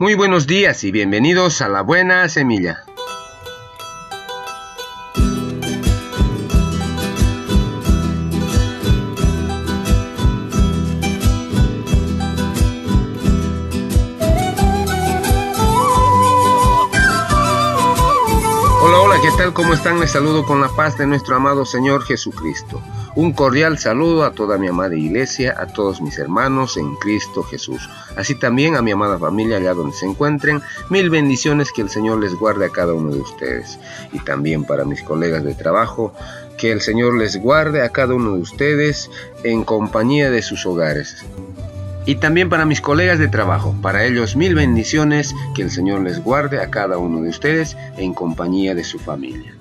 Muy buenos días y bienvenidos a La Buena Semilla. ¿Cómo están? Les saludo con la paz de nuestro amado Señor Jesucristo. Un cordial saludo a toda mi amada iglesia, a todos mis hermanos en Cristo Jesús. Así también a mi amada familia allá donde se encuentren. Mil bendiciones que el Señor les guarde a cada uno de ustedes. Y también para mis colegas de trabajo, que el Señor les guarde a cada uno de ustedes en compañía de sus hogares y también para mis colegas de trabajo. Para ellos mil bendiciones, que el Señor les guarde a cada uno de ustedes en compañía de su familia.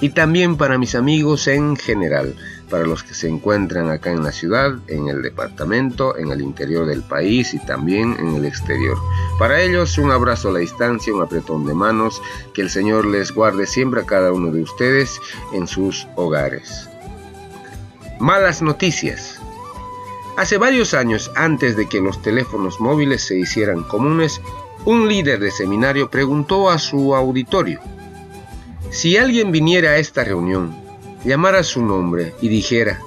Y también para mis amigos en general, para los que se encuentran acá en la ciudad, en el departamento, en el interior del país y también en el exterior. Para ellos un abrazo a la distancia, un apretón de manos, que el Señor les guarde siempre a cada uno de ustedes en sus hogares. Malas noticias. Hace varios años, antes de que los teléfonos móviles se hicieran comunes, un líder de seminario preguntó a su auditorio, si alguien viniera a esta reunión, llamara su nombre y dijera,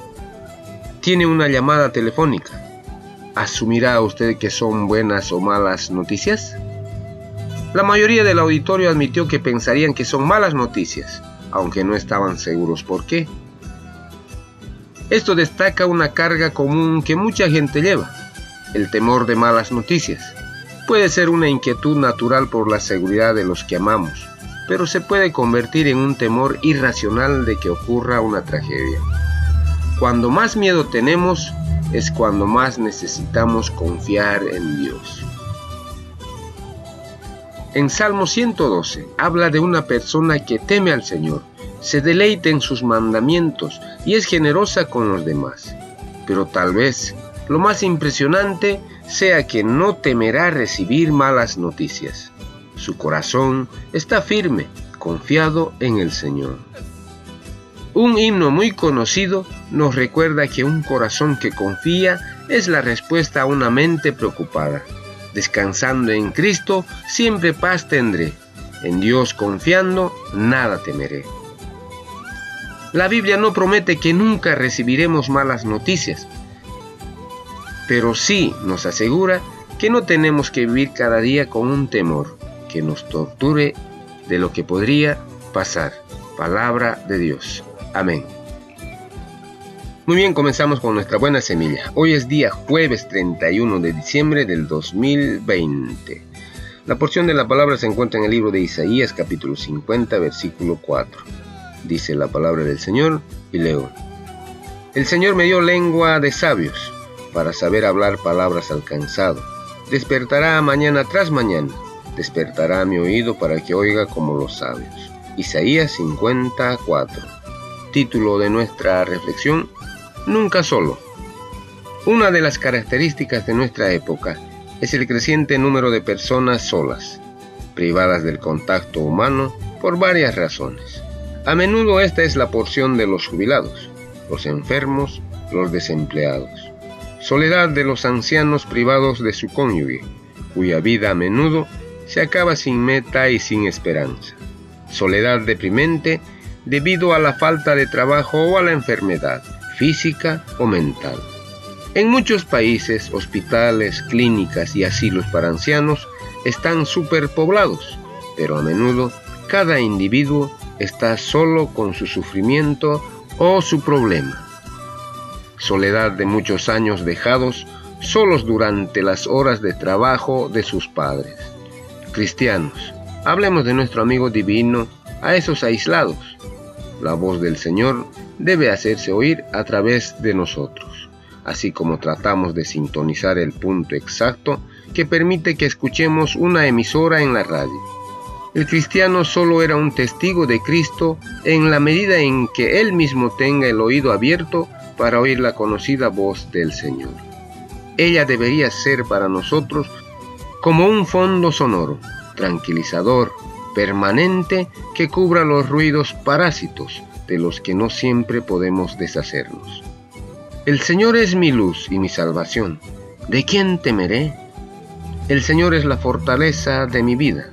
tiene una llamada telefónica, ¿asumirá usted que son buenas o malas noticias? La mayoría del auditorio admitió que pensarían que son malas noticias, aunque no estaban seguros por qué. Esto destaca una carga común que mucha gente lleva, el temor de malas noticias. Puede ser una inquietud natural por la seguridad de los que amamos, pero se puede convertir en un temor irracional de que ocurra una tragedia. Cuando más miedo tenemos es cuando más necesitamos confiar en Dios. En Salmo 112 habla de una persona que teme al Señor se deleita en sus mandamientos y es generosa con los demás. Pero tal vez lo más impresionante sea que no temerá recibir malas noticias. Su corazón está firme, confiado en el Señor. Un himno muy conocido nos recuerda que un corazón que confía es la respuesta a una mente preocupada. Descansando en Cristo, siempre paz tendré. En Dios confiando, nada temeré. La Biblia no promete que nunca recibiremos malas noticias, pero sí nos asegura que no tenemos que vivir cada día con un temor que nos torture de lo que podría pasar. Palabra de Dios. Amén. Muy bien, comenzamos con nuestra buena semilla. Hoy es día jueves 31 de diciembre del 2020. La porción de la palabra se encuentra en el libro de Isaías capítulo 50 versículo 4 dice la palabra del Señor, y leo. El Señor me dio lengua de sabios, para saber hablar palabras alcanzado. Despertará mañana tras mañana, despertará mi oído para que oiga como los sabios. Isaías 54. Título de nuestra reflexión, Nunca solo. Una de las características de nuestra época es el creciente número de personas solas, privadas del contacto humano por varias razones. A menudo esta es la porción de los jubilados, los enfermos, los desempleados. Soledad de los ancianos privados de su cónyuge, cuya vida a menudo se acaba sin meta y sin esperanza. Soledad deprimente debido a la falta de trabajo o a la enfermedad, física o mental. En muchos países, hospitales, clínicas y asilos para ancianos están superpoblados, pero a menudo cada individuo está solo con su sufrimiento o su problema. Soledad de muchos años dejados solos durante las horas de trabajo de sus padres. Cristianos, hablemos de nuestro amigo divino a esos aislados. La voz del Señor debe hacerse oír a través de nosotros, así como tratamos de sintonizar el punto exacto que permite que escuchemos una emisora en la radio. El cristiano solo era un testigo de Cristo en la medida en que él mismo tenga el oído abierto para oír la conocida voz del Señor. Ella debería ser para nosotros como un fondo sonoro, tranquilizador, permanente, que cubra los ruidos parásitos de los que no siempre podemos deshacernos. El Señor es mi luz y mi salvación. ¿De quién temeré? El Señor es la fortaleza de mi vida.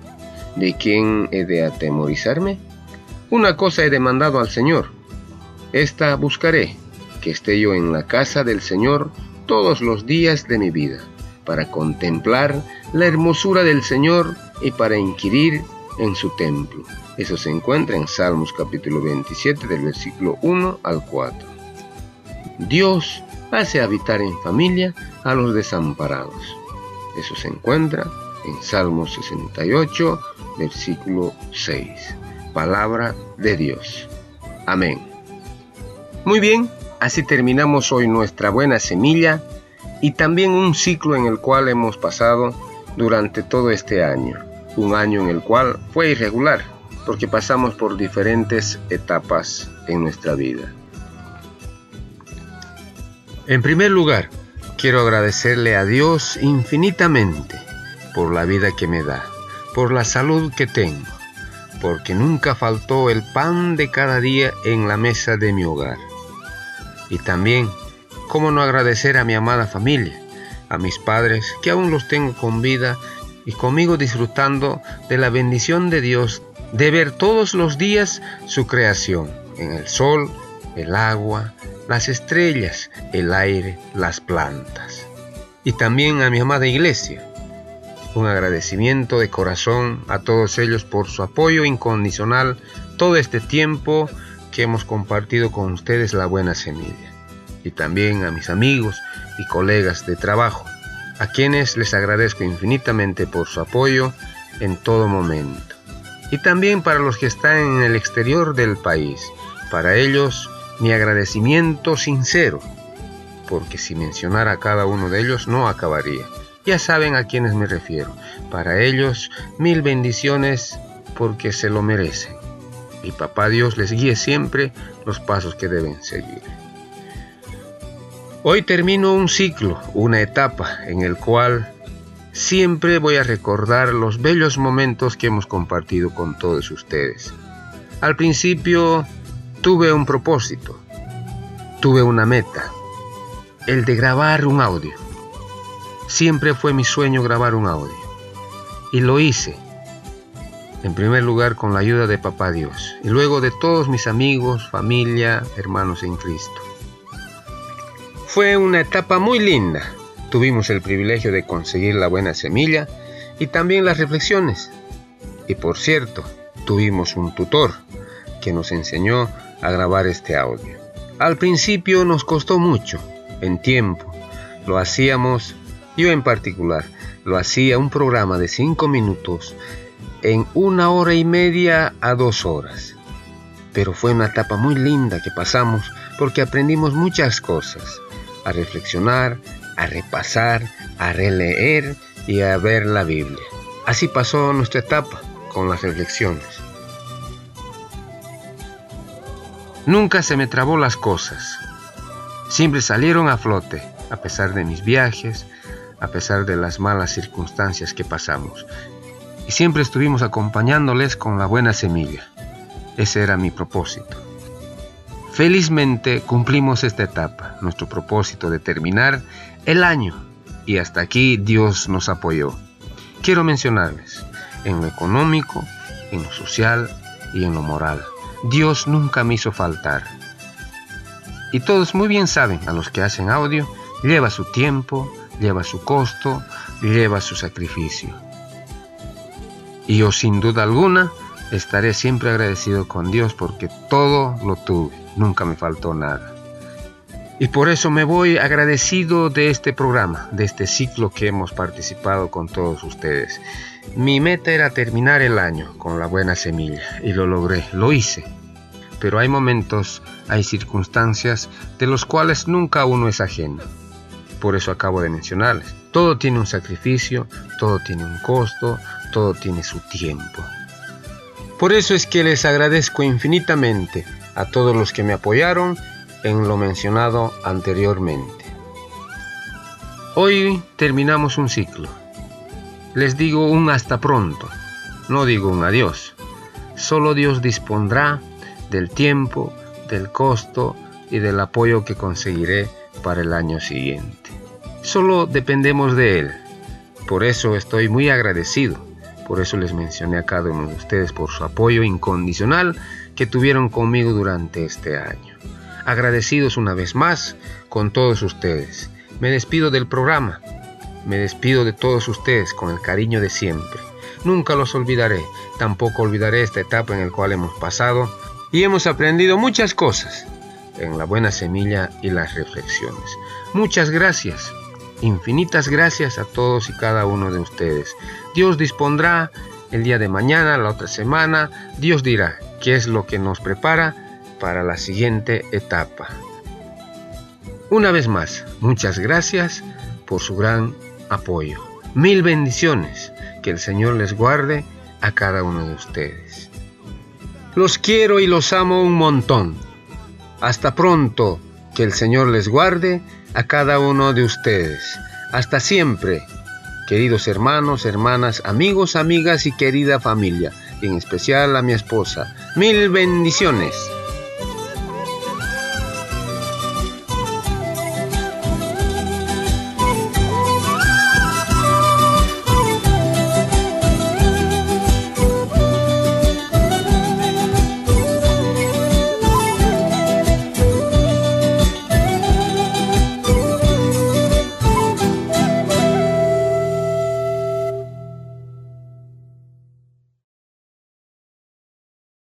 ¿De quién he de atemorizarme? Una cosa he demandado al Señor. Esta buscaré, que esté yo en la casa del Señor todos los días de mi vida, para contemplar la hermosura del Señor y para inquirir en su templo. Eso se encuentra en Salmos capítulo 27 del versículo 1 al 4. Dios hace habitar en familia a los desamparados. Eso se encuentra en Salmos 68, versículo 6. Palabra de Dios. Amén. Muy bien, así terminamos hoy nuestra buena semilla y también un ciclo en el cual hemos pasado durante todo este año. Un año en el cual fue irregular, porque pasamos por diferentes etapas en nuestra vida. En primer lugar, quiero agradecerle a Dios infinitamente por la vida que me da, por la salud que tengo, porque nunca faltó el pan de cada día en la mesa de mi hogar. Y también, cómo no agradecer a mi amada familia, a mis padres, que aún los tengo con vida y conmigo disfrutando de la bendición de Dios de ver todos los días su creación, en el sol, el agua, las estrellas, el aire, las plantas. Y también a mi amada iglesia. Un agradecimiento de corazón a todos ellos por su apoyo incondicional todo este tiempo que hemos compartido con ustedes la buena semilla. Y también a mis amigos y colegas de trabajo, a quienes les agradezco infinitamente por su apoyo en todo momento. Y también para los que están en el exterior del país, para ellos mi agradecimiento sincero, porque si mencionara a cada uno de ellos no acabaría. Ya saben a quienes me refiero. Para ellos, mil bendiciones porque se lo merecen. Y papá Dios les guíe siempre los pasos que deben seguir. Hoy termino un ciclo, una etapa en el cual siempre voy a recordar los bellos momentos que hemos compartido con todos ustedes. Al principio Tuve un propósito, tuve una meta, el de grabar un audio. Siempre fue mi sueño grabar un audio. Y lo hice. En primer lugar con la ayuda de Papá Dios y luego de todos mis amigos, familia, hermanos en Cristo. Fue una etapa muy linda. Tuvimos el privilegio de conseguir la buena semilla y también las reflexiones. Y por cierto, tuvimos un tutor que nos enseñó a grabar este audio. Al principio nos costó mucho, en tiempo. Lo hacíamos, yo en particular, lo hacía un programa de cinco minutos en una hora y media a dos horas. Pero fue una etapa muy linda que pasamos porque aprendimos muchas cosas, a reflexionar, a repasar, a releer y a ver la Biblia. Así pasó nuestra etapa con las reflexiones. Nunca se me trabó las cosas. Siempre salieron a flote, a pesar de mis viajes, a pesar de las malas circunstancias que pasamos. Y siempre estuvimos acompañándoles con la buena semilla. Ese era mi propósito. Felizmente cumplimos esta etapa, nuestro propósito de terminar el año. Y hasta aquí Dios nos apoyó. Quiero mencionarles, en lo económico, en lo social y en lo moral. Dios nunca me hizo faltar. Y todos muy bien saben, a los que hacen audio, lleva su tiempo, lleva su costo, lleva su sacrificio. Y yo sin duda alguna estaré siempre agradecido con Dios porque todo lo tuve, nunca me faltó nada. Y por eso me voy agradecido de este programa, de este ciclo que hemos participado con todos ustedes. Mi meta era terminar el año con la buena semilla y lo logré, lo hice. Pero hay momentos, hay circunstancias de los cuales nunca uno es ajeno. Por eso acabo de mencionarles. Todo tiene un sacrificio, todo tiene un costo, todo tiene su tiempo. Por eso es que les agradezco infinitamente a todos los que me apoyaron en lo mencionado anteriormente. Hoy terminamos un ciclo les digo un hasta pronto, no digo un adiós. Solo Dios dispondrá del tiempo, del costo y del apoyo que conseguiré para el año siguiente. Solo dependemos de Él. Por eso estoy muy agradecido. Por eso les mencioné a cada uno de ustedes por su apoyo incondicional que tuvieron conmigo durante este año. Agradecidos una vez más con todos ustedes. Me despido del programa. Me despido de todos ustedes con el cariño de siempre. Nunca los olvidaré. Tampoco olvidaré esta etapa en la cual hemos pasado y hemos aprendido muchas cosas en la buena semilla y las reflexiones. Muchas gracias, infinitas gracias a todos y cada uno de ustedes. Dios dispondrá el día de mañana, la otra semana, Dios dirá qué es lo que nos prepara para la siguiente etapa. Una vez más, muchas gracias por su gran apoyo. Mil bendiciones. Que el Señor les guarde a cada uno de ustedes. Los quiero y los amo un montón. Hasta pronto, que el Señor les guarde a cada uno de ustedes. Hasta siempre, queridos hermanos, hermanas, amigos, amigas y querida familia, en especial a mi esposa. Mil bendiciones.